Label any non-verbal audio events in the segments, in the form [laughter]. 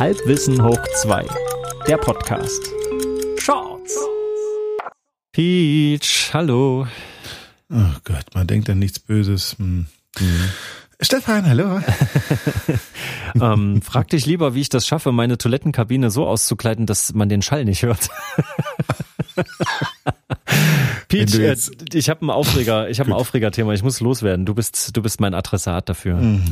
Halbwissen hoch 2. Der Podcast. Shorts. Peach, hallo. Oh Gott, man denkt an nichts Böses. Hm. Hm. Stefan, hallo. [laughs] ähm, frag dich lieber, wie ich das schaffe, meine Toilettenkabine so auszukleiden, dass man den Schall nicht hört. [laughs] Peach, äh, ich habe einen Aufreger, ich habe ein Aufregerthema, ich muss loswerden. Du bist, du bist mein Adressat dafür. Mhm.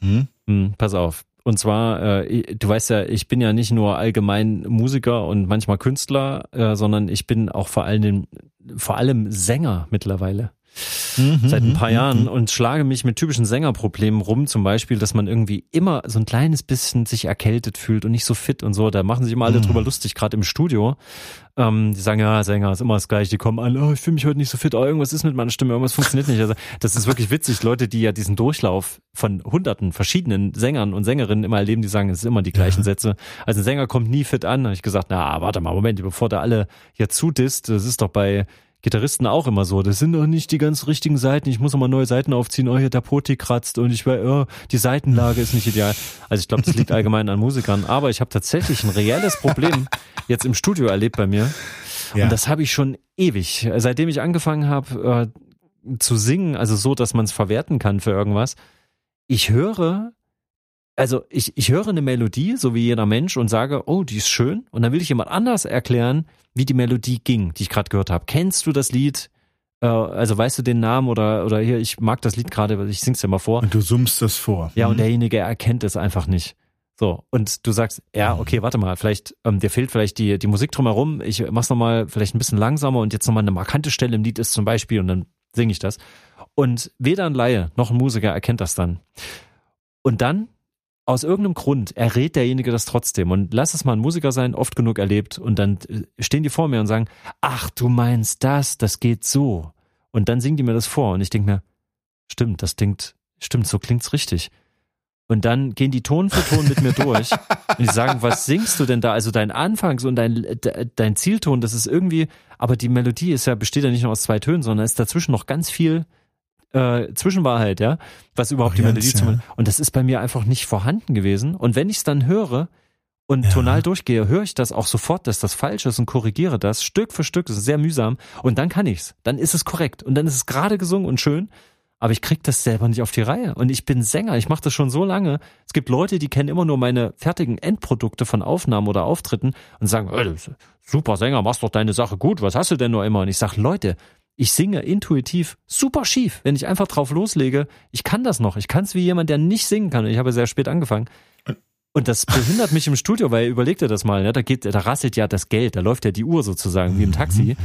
Hm? Hm, pass auf. Und zwar, äh, du weißt ja, ich bin ja nicht nur allgemein Musiker und manchmal Künstler, äh, sondern ich bin auch vor allem, vor allem Sänger mittlerweile. Mhm, seit ein paar mhm, Jahren mhm. und schlage mich mit typischen Sängerproblemen rum, zum Beispiel, dass man irgendwie immer so ein kleines bisschen sich erkältet fühlt und nicht so fit und so. Da machen sich immer alle mhm. drüber lustig, gerade im Studio. Ähm, die sagen, ja, Sänger ist immer das gleiche, die kommen alle, oh, ich fühle mich heute nicht so fit, oh, irgendwas ist mit meiner Stimme, irgendwas funktioniert nicht. Also das ist wirklich witzig. Leute, die ja diesen Durchlauf von hunderten verschiedenen Sängern und Sängerinnen immer erleben, die sagen, es sind immer die gleichen ja. Sätze. Also ein Sänger kommt nie fit an. Da habe ich gesagt, na, warte mal, Moment, bevor da alle hier zudisst, das ist doch bei Gitarristen auch immer so. Das sind doch nicht die ganz richtigen Seiten. Ich muss immer neue Seiten aufziehen. Oh, hier der Poti kratzt und ich weiß, oh, die Seitenlage ist nicht ideal. Also ich glaube, das liegt allgemein an Musikern. Aber ich habe tatsächlich ein reelles Problem jetzt im Studio erlebt bei mir. Ja. Und das habe ich schon ewig. Seitdem ich angefangen habe äh, zu singen, also so, dass man es verwerten kann für irgendwas. Ich höre also ich, ich höre eine Melodie, so wie jeder Mensch, und sage, oh, die ist schön. Und dann will ich jemand anders erklären, wie die Melodie ging, die ich gerade gehört habe. Kennst du das Lied? Äh, also weißt du den Namen oder, oder hier, ich mag das Lied gerade, ich sing's dir mal vor. Und du summst das vor. Ja, mhm. und derjenige erkennt es einfach nicht. So, und du sagst, ja, okay, warte mal, vielleicht, ähm, dir fehlt vielleicht die, die Musik drumherum, ich mach's nochmal vielleicht ein bisschen langsamer und jetzt nochmal eine markante Stelle im Lied ist zum Beispiel und dann singe ich das. Und weder ein Laie noch ein Musiker erkennt das dann. Und dann aus irgendeinem Grund errät derjenige das trotzdem. Und lass es mal ein Musiker sein, oft genug erlebt. Und dann äh, stehen die vor mir und sagen, ach, du meinst das, das geht so. Und dann singen die mir das vor. Und ich denke mir, stimmt, das klingt, stimmt, so klingt's richtig. Und dann gehen die Ton für Ton mit mir durch. und die sagen, was singst du denn da? Also dein Anfangs- und dein, dein Zielton, das ist irgendwie, aber die Melodie ist ja, besteht ja nicht nur aus zwei Tönen, sondern ist dazwischen noch ganz viel äh, Zwischenwahrheit, ja, was überhaupt Varianz, die Melodie ja. zum und das ist bei mir einfach nicht vorhanden gewesen. Und wenn ich es dann höre und ja. tonal durchgehe, höre ich das auch sofort, dass das falsch ist und korrigiere das Stück für Stück. Das ist sehr mühsam und dann kann ich's. Dann ist es korrekt und dann ist es gerade gesungen und schön. Aber ich krieg das selber nicht auf die Reihe. Und ich bin Sänger, ich mache das schon so lange. Es gibt Leute, die kennen immer nur meine fertigen Endprodukte von Aufnahmen oder Auftritten und sagen, hey, super Sänger, machst doch deine Sache gut, was hast du denn nur immer? Und ich sag, Leute, ich singe intuitiv super schief, wenn ich einfach drauf loslege. Ich kann das noch. Ich kann es wie jemand, der nicht singen kann. Ich habe sehr spät angefangen. Und das behindert mich im Studio, weil überleg dir das mal, ne? da geht, da rasselt ja das Geld, da läuft ja die Uhr sozusagen wie im Taxi.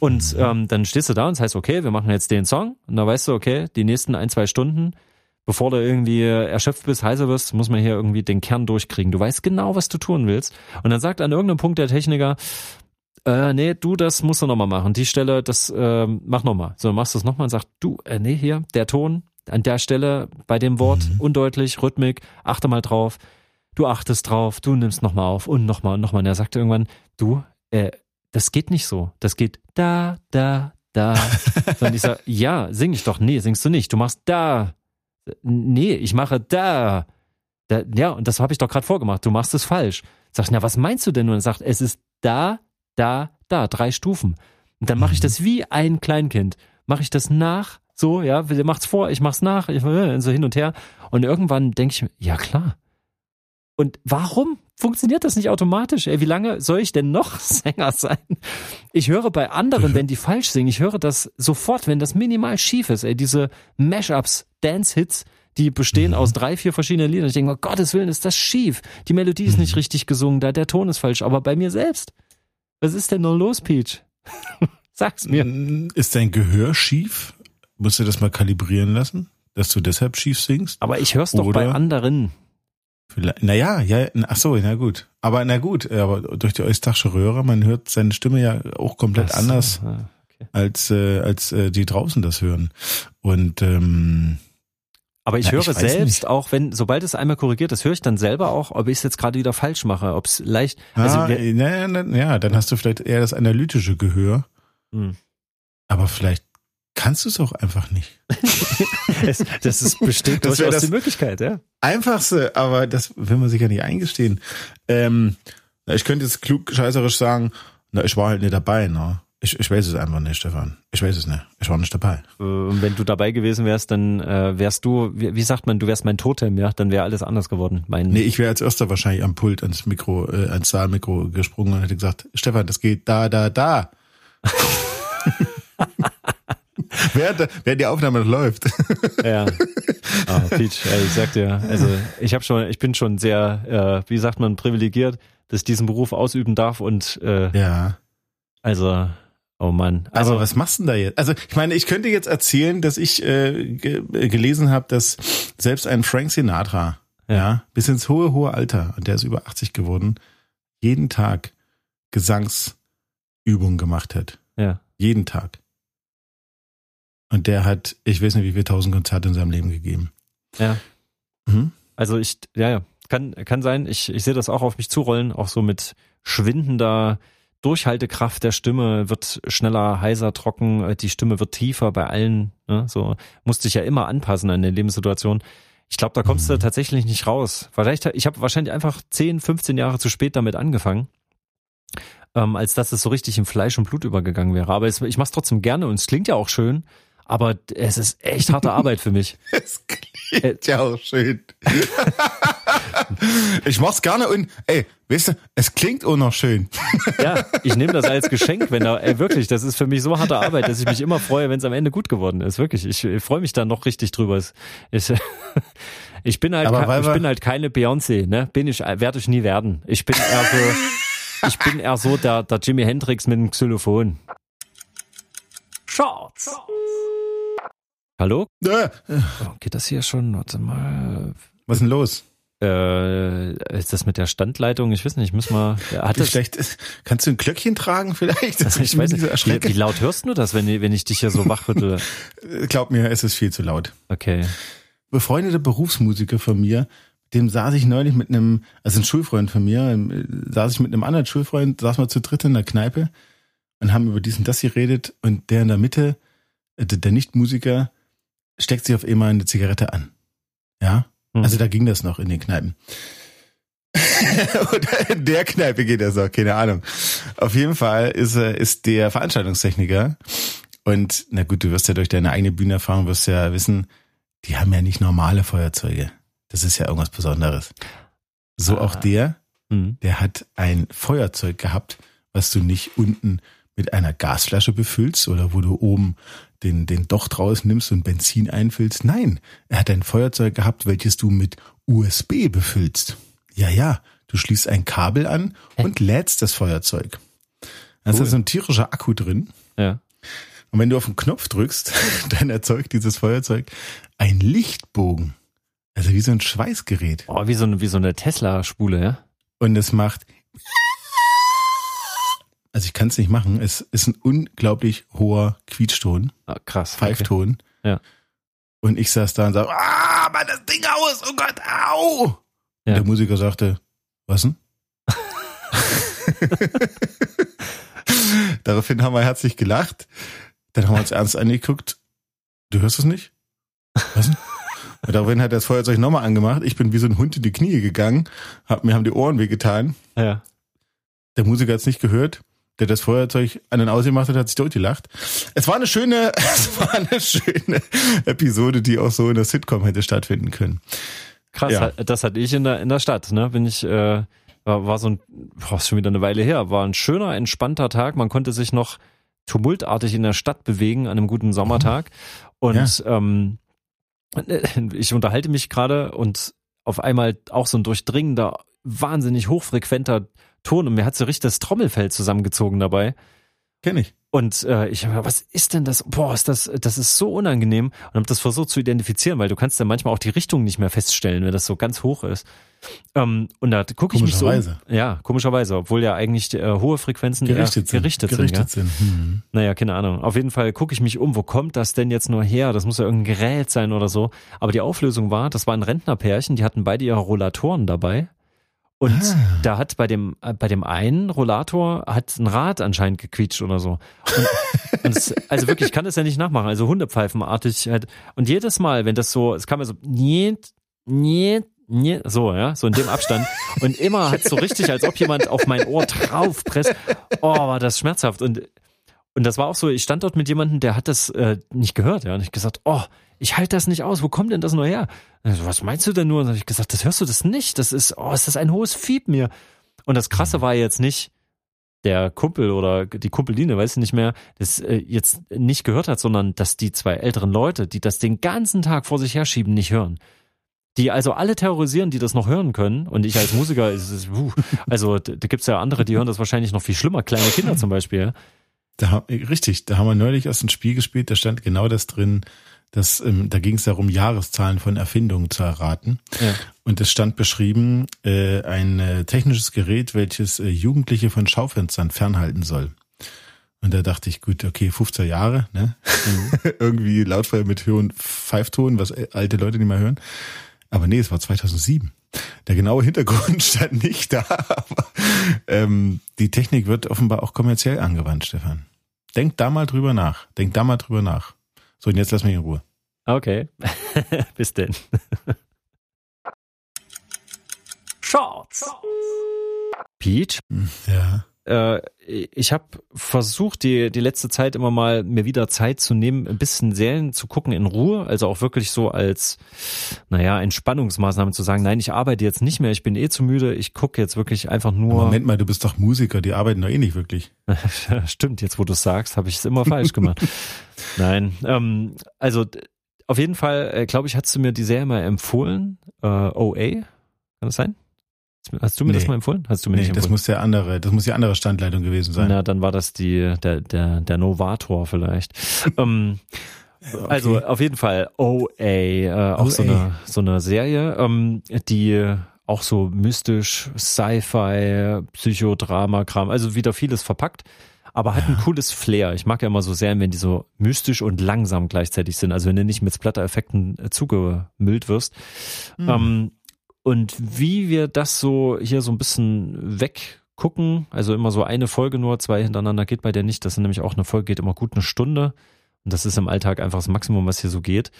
Und ähm, dann stehst du da und heißt, okay, wir machen jetzt den Song. Und da weißt du, okay, die nächsten ein, zwei Stunden, bevor du irgendwie erschöpft bist, heiser wirst, muss man hier irgendwie den Kern durchkriegen. Du weißt genau, was du tun willst. Und dann sagt an irgendeinem Punkt der Techniker, äh, nee, du, das musst du nochmal machen. Die Stelle, das äh, mach nochmal. So, machst du es nochmal und sagst, du, äh, nee, hier, der Ton an der Stelle bei dem Wort mhm. undeutlich, Rhythmik, achte mal drauf. Du achtest drauf, du nimmst nochmal auf und nochmal und nochmal. Und er sagt irgendwann, du, äh, das geht nicht so. Das geht da, da, da. [laughs] und ich sag, ja, sing ich doch. Nee, singst du nicht. Du machst da. Nee, ich mache da. da ja, und das habe ich doch gerade vorgemacht. Du machst es falsch. Sag ich, na, was meinst du denn? Und er sagt, es ist da, da, da, drei Stufen. Und dann mache ich das wie ein Kleinkind. Mache ich das nach, so, ja, der macht's vor, ich mach's nach, ich, äh, so hin und her. Und irgendwann denke ich mir, ja klar. Und warum funktioniert das nicht automatisch? Ey, wie lange soll ich denn noch [laughs] Sänger sein? Ich höre bei anderen, wenn die [laughs] falsch singen, ich höre das sofort, wenn das minimal schief ist. Ey, diese Mashups, Dance-Hits, die bestehen aus drei, vier verschiedenen Liedern. Ich denke, oh Gottes Willen, ist das schief. Die Melodie ist nicht richtig gesungen, da der Ton ist falsch. Aber bei mir selbst, was ist denn nur los, Peach? [laughs] Sag's mir. Ist dein Gehör schief? Musst du das mal kalibrieren lassen, dass du deshalb schief singst? Aber ich hör's doch Oder bei anderen. Naja, ja, ach so, na gut. Aber na gut, aber durch die Eustachsche Röhre, man hört seine Stimme ja auch komplett so, anders, ah, okay. als, äh, als äh, die draußen das hören. Und ähm, aber ich ja, höre ich selbst nicht. auch, wenn, sobald es einmal korrigiert ist, höre ich dann selber auch, ob ich es jetzt gerade wieder falsch mache, ob es leicht. Also, ah, na, na, ja, dann hast du vielleicht eher das analytische Gehör. Hm. Aber vielleicht kannst du es auch einfach nicht. [laughs] [laughs] es, das ist bestimmt das durchaus die Möglichkeit, ja. Einfachste, aber das will man sich ja nicht eingestehen. Ähm, ich könnte jetzt klug scheißerisch sagen, na, ich war halt nicht dabei, ne? Ich, ich weiß es einfach nicht, Stefan. Ich weiß es nicht. Ich war nicht dabei. Äh, und wenn du dabei gewesen wärst, dann äh, wärst du, wie, wie sagt man, du wärst mein Totem, ja? Dann wäre alles anders geworden. Mein nee, ich wäre als erster wahrscheinlich am Pult ans Mikro, äh, ans Saalmikro gesprungen und hätte gesagt, Stefan, das geht da, da, da. [laughs] während, während die Aufnahme noch läuft. ja. Oh, [laughs] Peach, ey, ich sag dir, also ich habe schon, ich bin schon sehr, äh, wie sagt man, privilegiert, dass ich diesen Beruf ausüben darf und äh, ja. Also Oh Mann. Also, Aber was machst du denn da jetzt? Also ich meine, ich könnte jetzt erzählen, dass ich äh, ge gelesen habe, dass selbst ein Frank Sinatra, ja. ja, bis ins hohe, hohe Alter, und der ist über 80 geworden, jeden Tag Gesangsübungen gemacht hat. Ja. Jeden Tag. Und der hat, ich weiß nicht, wie viele tausend Konzerte in seinem Leben gegeben. Ja. Mhm. Also ich, ja, ja, kann, kann sein. Ich, ich sehe das auch auf mich zurollen, auch so mit schwindender Durchhaltekraft der Stimme wird schneller, heiser, trocken, die Stimme wird tiefer bei allen. Ne? So musste ich ja immer anpassen an der Lebenssituation. Ich glaube, da kommst mhm. du tatsächlich nicht raus. Vielleicht, ich habe wahrscheinlich einfach 10, 15 Jahre zu spät damit angefangen, ähm, als dass es so richtig in Fleisch und Blut übergegangen wäre. Aber es, ich mache es trotzdem gerne und es klingt ja auch schön. Aber es ist echt harte Arbeit für mich. [laughs] Es klingt ja auch schön. [laughs] ich mach's gerne und ey, weißt du, es klingt auch noch schön. ja, ich nehme das als Geschenk, wenn da, ey, wirklich, das ist für mich so harte Arbeit, dass ich mich immer freue, wenn es am Ende gut geworden ist. Wirklich, ich, ich freue mich da noch richtig drüber. Ich, [laughs] ich bin halt, Aber ich bin halt keine Beyoncé, ne? Bin ich, werde ich nie werden. Ich bin eher so, ich bin eher so der, der Jimi Hendrix mit dem Xylophon. Shorts. Hallo? Ja. Oh, geht das hier schon? Warte mal. Was ist denn los? Äh, ist das mit der Standleitung? Ich weiß nicht, ich muss mal. Hat das schlecht Kannst du ein Glöckchen tragen vielleicht? [laughs] Also ich weiß nicht. Wie, wie, laut hörst du das, wenn, wenn ich dich hier so wachrüttle? [laughs] Glaub mir, es ist viel zu laut. Okay. Befreundete Berufsmusiker von mir, dem saß ich neulich mit einem, also ein Schulfreund von mir, saß ich mit einem anderen Schulfreund, saß mal zu dritt in der Kneipe und haben über diesen das geredet und der in der Mitte, äh, der Nichtmusiker, steckt sich auf einmal eine Zigarette an. Ja? Mhm. Also da ging das noch in den Kneipen. [laughs] Oder in der Kneipe geht das auch, keine Ahnung. Auf jeden Fall ist, ist der Veranstaltungstechniker und na gut, du wirst ja durch deine eigene Bühnenerfahrung wirst ja wissen, die haben ja nicht normale Feuerzeuge. Das ist ja irgendwas Besonderes. So ah. auch der, mhm. der hat ein Feuerzeug gehabt, was du nicht unten mit einer Gasflasche befüllst oder wo du oben den, den Docht rausnimmst und Benzin einfüllst. Nein, er hat ein Feuerzeug gehabt, welches du mit USB befüllst. Ja, ja, du schließt ein Kabel an und lädst das Feuerzeug. Da cool. ist so ein tierischer Akku drin. Ja. Und wenn du auf den Knopf drückst, [laughs] dann erzeugt dieses Feuerzeug ein Lichtbogen. Also wie so ein Schweißgerät. Oh, wie so eine, wie so eine Tesla-Spule, ja? Und es macht also ich kann es nicht machen. Es ist ein unglaublich hoher Quietschton. Ah, krass. Pfeifton. Okay. Ja. Und ich saß da und sag, ah, mach das Ding aus, oh Gott, au! Ja. Der Musiker sagte, was denn? [laughs] Daraufhin haben wir herzlich gelacht. Dann haben wir uns ernst angeguckt. Du hörst es nicht? Was denn? Und daraufhin hat er das Feuerzeug nochmal angemacht. Ich bin wie so ein Hund in die Knie gegangen. Hab, mir haben die Ohren wehgetan. Ja. Der Musiker hat es nicht gehört der das Feuerzeug an den ausgemacht hat, hat sich totgelacht. Es war eine schöne, [laughs] es war eine schöne Episode, die auch so in der Sitcom hätte stattfinden können. Krass, ja. das hatte ich in der, in der Stadt, ne? Bin ich, äh, war, war so ein, boah, schon wieder eine Weile her, war ein schöner, entspannter Tag. Man konnte sich noch tumultartig in der Stadt bewegen an einem guten Sommertag. Und ja. ähm, [laughs] ich unterhalte mich gerade und auf einmal auch so ein durchdringender, wahnsinnig hochfrequenter Ton und mir hat so richtig das Trommelfell zusammengezogen dabei. Kenn ich. Und äh, ich habe was ist denn das? Boah, ist das das ist so unangenehm und habe das versucht zu identifizieren, weil du kannst ja manchmal auch die Richtung nicht mehr feststellen, wenn das so ganz hoch ist. Ähm, und da gucke ich mich so. Ja, komischerweise, obwohl ja eigentlich äh, hohe Frequenzen gerichtet sind. Gerichtet, gerichtet sind. Ja? sind. Hm. Naja, keine Ahnung. Auf jeden Fall gucke ich mich um, wo kommt das denn jetzt nur her? Das muss ja irgendein Gerät sein oder so. Aber die Auflösung war, das war ein Rentnerpärchen, die hatten beide ihre Rollatoren dabei Und ah. da hat bei dem, äh, bei dem einen Rollator hat ein Rad anscheinend gequietscht oder so. Und, [laughs] und es, also wirklich, ich kann das ja nicht nachmachen. Also Hundepfeifenartig halt. Und jedes Mal, wenn das so, es kam ja so, niet, niet, niet, so, ja, so in dem Abstand. Und immer hat so richtig, als ob jemand auf mein Ohr draufpresst. Oh, war das schmerzhaft. Und, und das war auch so, ich stand dort mit jemandem, der hat das äh, nicht gehört, ja. Und ich gesagt, oh, ich halte das nicht aus, wo kommt denn das nur her? So, was meinst du denn nur? Und dann habe ich gesagt, das hörst du das nicht? Das ist, oh, ist das ein hohes Fieb mir. Und das Krasse war jetzt nicht, der Kumpel oder die Kumpeline, weiß ich nicht mehr, das äh, jetzt nicht gehört hat, sondern dass die zwei älteren Leute, die das den ganzen Tag vor sich herschieben, nicht hören. Die also alle terrorisieren, die das noch hören können. Und ich als Musiker, ist es, uh, also da gibt's ja andere, die hören das wahrscheinlich noch viel schlimmer, kleine Kinder zum Beispiel. Da, richtig, da haben wir neulich erst ein Spiel gespielt, da stand genau das drin, das, ähm, da ging es darum, Jahreszahlen von Erfindungen zu erraten. Ja. Und es stand beschrieben, äh, ein äh, technisches Gerät, welches äh, Jugendliche von Schaufenstern fernhalten soll. Und da dachte ich, gut, okay, 15 Jahre, ne? Mhm. [laughs] Irgendwie Lautfeuer mit hohen Pfeifton, was äh, alte Leute nicht mehr hören. Aber nee, es war 2007. Der genaue Hintergrund [laughs] stand nicht da, aber ähm, die Technik wird offenbar auch kommerziell angewandt, Stefan. Denk da mal drüber nach. Denk da mal drüber nach. So, und jetzt lass mich in Ruhe. Okay. [laughs] Bis denn. Shorts. Pete? Ja äh, ich habe versucht, die, die letzte Zeit immer mal mir wieder Zeit zu nehmen, ein bisschen Serien zu gucken in Ruhe, also auch wirklich so als, naja, Entspannungsmaßnahme zu sagen, nein, ich arbeite jetzt nicht mehr, ich bin eh zu müde, ich gucke jetzt wirklich einfach nur. Moment mal, du bist doch Musiker, die arbeiten doch eh nicht wirklich. [laughs] Stimmt, jetzt wo du sagst, habe ich es immer falsch gemacht. [laughs] nein, ähm, also auf jeden Fall, äh, glaube ich, hast du mir die Serie mal empfohlen, äh, OA, kann das sein? Hast du mir nee. das mal empfohlen? Hast du mir nee, nicht empfohlen? das muss der andere, das muss die andere Standleitung gewesen sein. Na, dann war das die, der, der, der Novator vielleicht. ähm, okay. Also auf jeden Fall OA, äh, auch OA. so eine, so eine Serie, ähm, die auch so mystisch, Sci-Fi, Psychodrama, Kram, also wieder vieles verpackt aber hat ein cooles Flair. Ich mag ja immer so Serien, wenn die so mystisch und langsam gleichzeitig sind. Also wenn du nicht mit Splatter-Effekten äh, zugemüllt wirst. Mhm. Ähm, und wie wir das so hier so ein bisschen weggucken, also immer so eine Folge nur, zwei hintereinander geht bei der nicht. Das ist nämlich auch eine Folge, geht immer gut eine Stunde. Und das ist im Alltag einfach das Maximum, was hier so geht.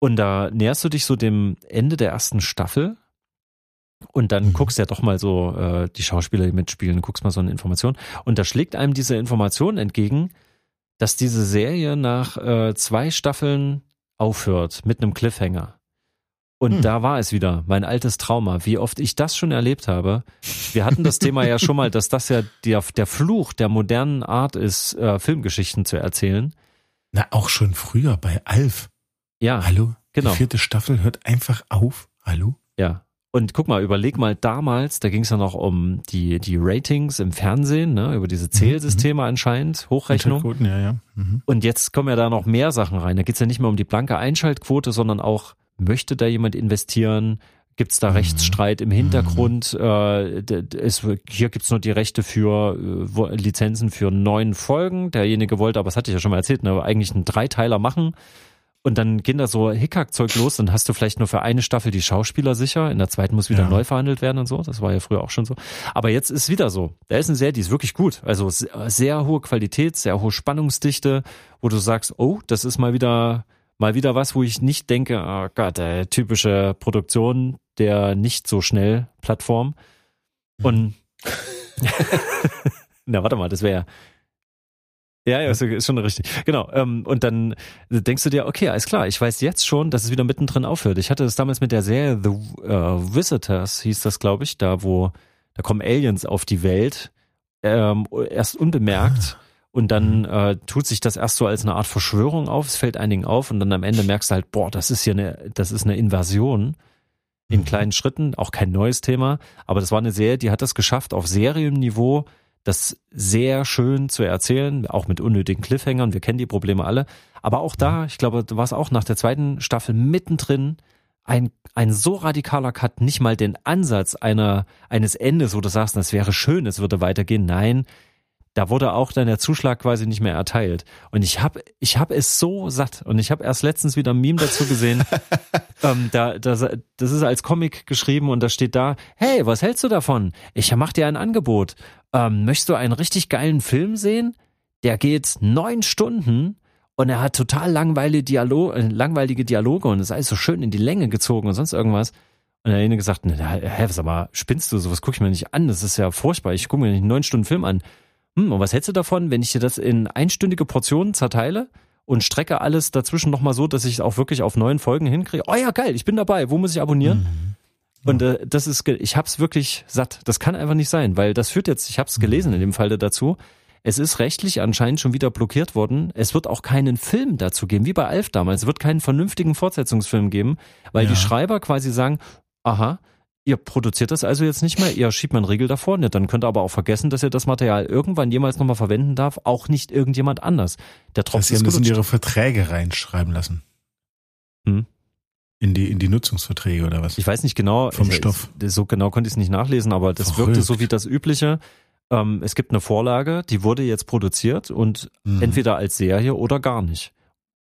Und da näherst du dich so dem Ende der ersten Staffel. Und dann mhm. guckst ja doch mal so äh, die Schauspieler, die mitspielen, guckst mal so eine Information. Und da schlägt einem diese Information entgegen, dass diese Serie nach äh, zwei Staffeln aufhört mit einem Cliffhanger. Und hm. da war es wieder, mein altes Trauma, wie oft ich das schon erlebt habe. Wir hatten das Thema ja schon mal, dass das ja der, der Fluch der modernen Art ist, äh, Filmgeschichten zu erzählen. Na, auch schon früher bei Alf. Ja. Hallo? Genau. Die vierte Staffel hört einfach auf. Hallo? Ja. Und guck mal, überleg mal damals, da ging es ja noch um die, die Ratings im Fernsehen, ne, über diese mhm, Zählsysteme mhm. anscheinend, Hochrechnung. Ja, ja. Mhm. Und jetzt kommen ja da noch mehr Sachen rein. Da geht's ja nicht mehr um die blanke Einschaltquote, sondern auch Möchte da jemand investieren? Gibt es da. Rechtsstreit im Hintergrund? Mhm. Äh, es, hier gibt's nur die Rechte für äh, Lizenzen für neun Folgen. Derjenige wollte, aber das hatte ich ja schon mal erzählt, ne, eigentlich einen Dreiteiler machen. Und dann gehen da so Hickhack-Zeug los, dann hast du vielleicht nur für eine Staffel die Schauspieler sicher, in der zweiten muss wieder ja. neu verhandelt werden und so. Das war ja früher auch schon so. Aber jetzt ist wieder so. Da ist eine Serie, die ist wirklich gut. Also sehr hohe Qualität, sehr hohe Spannungsdichte, wo du sagst, oh, das ist mal wieder mal wieder was, wo ich nicht denke, oh Gott, äh, typische Produktion der nicht so schnell Plattform. Und [laughs] na, warte mal, das wäre ja, ja, ist schon richtig. Genau. Ähm, und dann denkst du dir, okay, alles klar, ich weiß jetzt schon, dass es wieder mittendrin aufhört. Ich hatte das damals mit der Serie The uh, Visitors, hieß das, glaube ich, da wo, da kommen Aliens auf die Welt, ähm, erst unbemerkt. Ah. [laughs] Und dann mhm. äh, tut sich das erst so als eine Art Verschwörung auf, es fällt einigen auf. Und dann am Ende merkst du halt, boah, das ist hier eine, das ist eine Invasion in mhm. kleinen Schritten, auch kein neues Thema, aber das war eine Serie, die hat das geschafft, auf Serienniveau das sehr schön zu erzählen, auch mit unnötigen Cliffhangern, wir kennen die Probleme alle, aber auch da, ich glaube, du warst auch nach der zweiten Staffel mittendrin, ein, ein so radikaler Cut, nicht mal den Ansatz einer, eines Endes, wo du sagst, das wäre schön, es würde weitergehen, nein, da wurde auch dann der Zuschlag quasi nicht mehr erteilt. Und ich habe ich hab es so satt. Und ich habe erst letztens wieder ein Meme dazu gesehen. [laughs] ähm, da, da, das ist als Comic geschrieben und da steht da, hey, was hältst du davon? Ich mach dir ein Angebot. Ähm, möchtest du einen richtig geilen Film sehen? Der geht neun Stunden und er hat total langweilige, Dialog, äh, langweilige Dialoge und ist alles so schön in die Länge gezogen und sonst irgendwas. Und der eine gesagt, hä, sag mal, spinnst du, sowas gucke ich mir nicht an, das ist ja furchtbar, ich gucke mir nicht einen neun Stunden Film an. Hm, und was hältst du davon, wenn ich dir das in einstündige Portionen zerteile und strecke alles dazwischen nochmal so, dass ich es auch wirklich auf neun Folgen hinkriege? Oh ja, geil, ich bin dabei, wo muss ich abonnieren? Mhm. Und äh, das ist, ich hab's wirklich satt. Das kann einfach nicht sein, weil das führt jetzt, ich hab's gelesen in dem Fall dazu, es ist rechtlich anscheinend schon wieder blockiert worden. Es wird auch keinen Film dazu geben, wie bei Alf damals. Es wird keinen vernünftigen Fortsetzungsfilm geben, weil ja. die Schreiber quasi sagen, aha, ihr produziert das also jetzt nicht mehr, ihr schiebt mal einen Regel davor, ne, dann könnt ihr aber auch vergessen, dass ihr das Material irgendwann jemals nochmal verwenden darf, auch nicht irgendjemand anders. Der Tropf Sie haben das in ihre Verträge reinschreiben lassen. Hm? In die, in die Nutzungsverträge oder was? Ich weiß nicht genau. Vom ich, Stoff. So genau konnte ich es nicht nachlesen, aber das Verrückt. wirkte so wie das Übliche. Ähm, es gibt eine Vorlage, die wurde jetzt produziert und mhm. entweder als Serie oder gar nicht.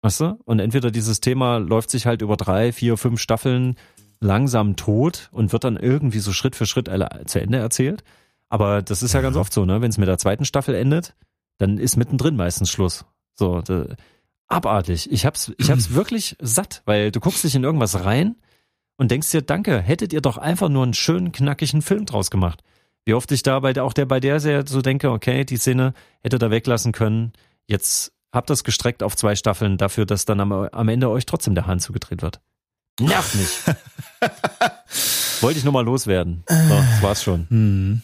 Weißt du? Und entweder dieses Thema läuft sich halt über drei, vier, fünf Staffeln langsam tot und wird dann irgendwie so Schritt für Schritt zu Ende erzählt. Aber das ist ja, ganz oft so, ne? Wenn es mit der zweiten Staffel endet, dann ist mittendrin meistens Schluss. So, da, abartig. Ich hab's, ich hab's [clears throat] wirklich satt, weil du guckst dich in irgendwas rein und denkst dir, danke, hättet ihr doch einfach nur einen schönen, knackigen Film draus gemacht. Wie oft ich da bei der, auch der bei der sehr so denke, okay, die Szene hätte da weglassen können. Jetzt habt das gestreckt auf zwei Staffeln dafür, dass dann am, am Ende euch trotzdem der Hahn zugedreht wird. Nervt mich. [laughs] Wollte ich nur mal loswerden. So, das war's schon. Hm.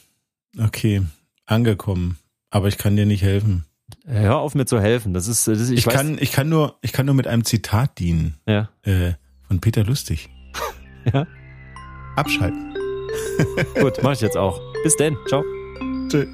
Okay, angekommen. Aber ich kann dir nicht helfen. Hör auf mir zu helfen. Das ist, das ich, ich kann, ich kann nur, ich kann nur mit einem Zitat dienen. Ja. Äh, von Peter Lustig. [laughs] ja. Abschalten. Gut, mach ich jetzt auch. Bis denn. Ciao. Tschüss.